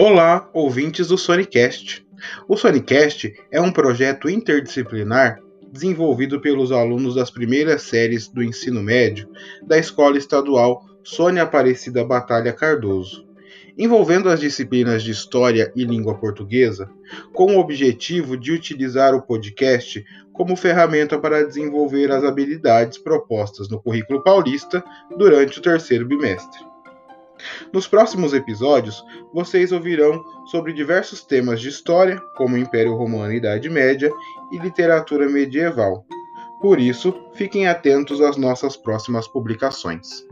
Olá, ouvintes do Sonicast. O Sonicast é um projeto interdisciplinar desenvolvido pelos alunos das primeiras séries do ensino médio da Escola Estadual Sônia Aparecida Batalha Cardoso, envolvendo as disciplinas de História e Língua Portuguesa, com o objetivo de utilizar o podcast como ferramenta para desenvolver as habilidades propostas no currículo paulista durante o terceiro bimestre. Nos próximos episódios, vocês ouvirão sobre diversos temas de história, como Império Romano e Idade Média, e literatura medieval. Por isso, fiquem atentos às nossas próximas publicações.